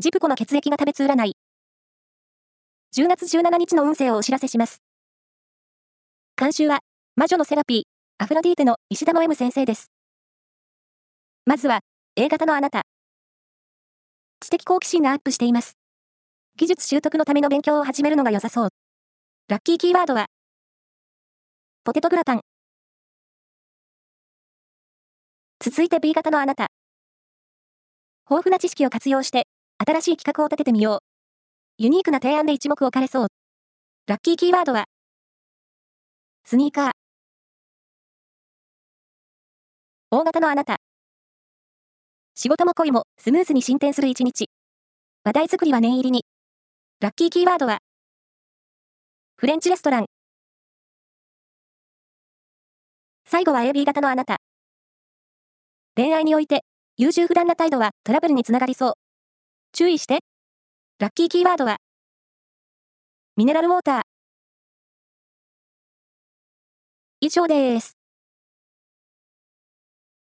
ジプコの血液が食べつ占い。10月17日の運勢をお知らせします。監修は、魔女のセラピー、アフロディーテの石田の M 先生です。まずは、A 型のあなた。知的好奇心がアップしています。技術習得のための勉強を始めるのが良さそう。ラッキーキーワードは、ポテトグラタン。続いて B 型のあなた。豊富な知識を活用して、新しい企画を立ててみよう。ユニークな提案で一目置かれそう。ラッキーキーワードは、スニーカー。大型のあなた。仕事も恋もスムーズに進展する一日。話題作りは念入りに。ラッキーキーワードは、フレンチレストラン。最後は AB 型のあなた。恋愛において、優柔不断な態度はトラブルにつながりそう。注意して。ラッキーキーワードは、ミネラルウォーター。以上です。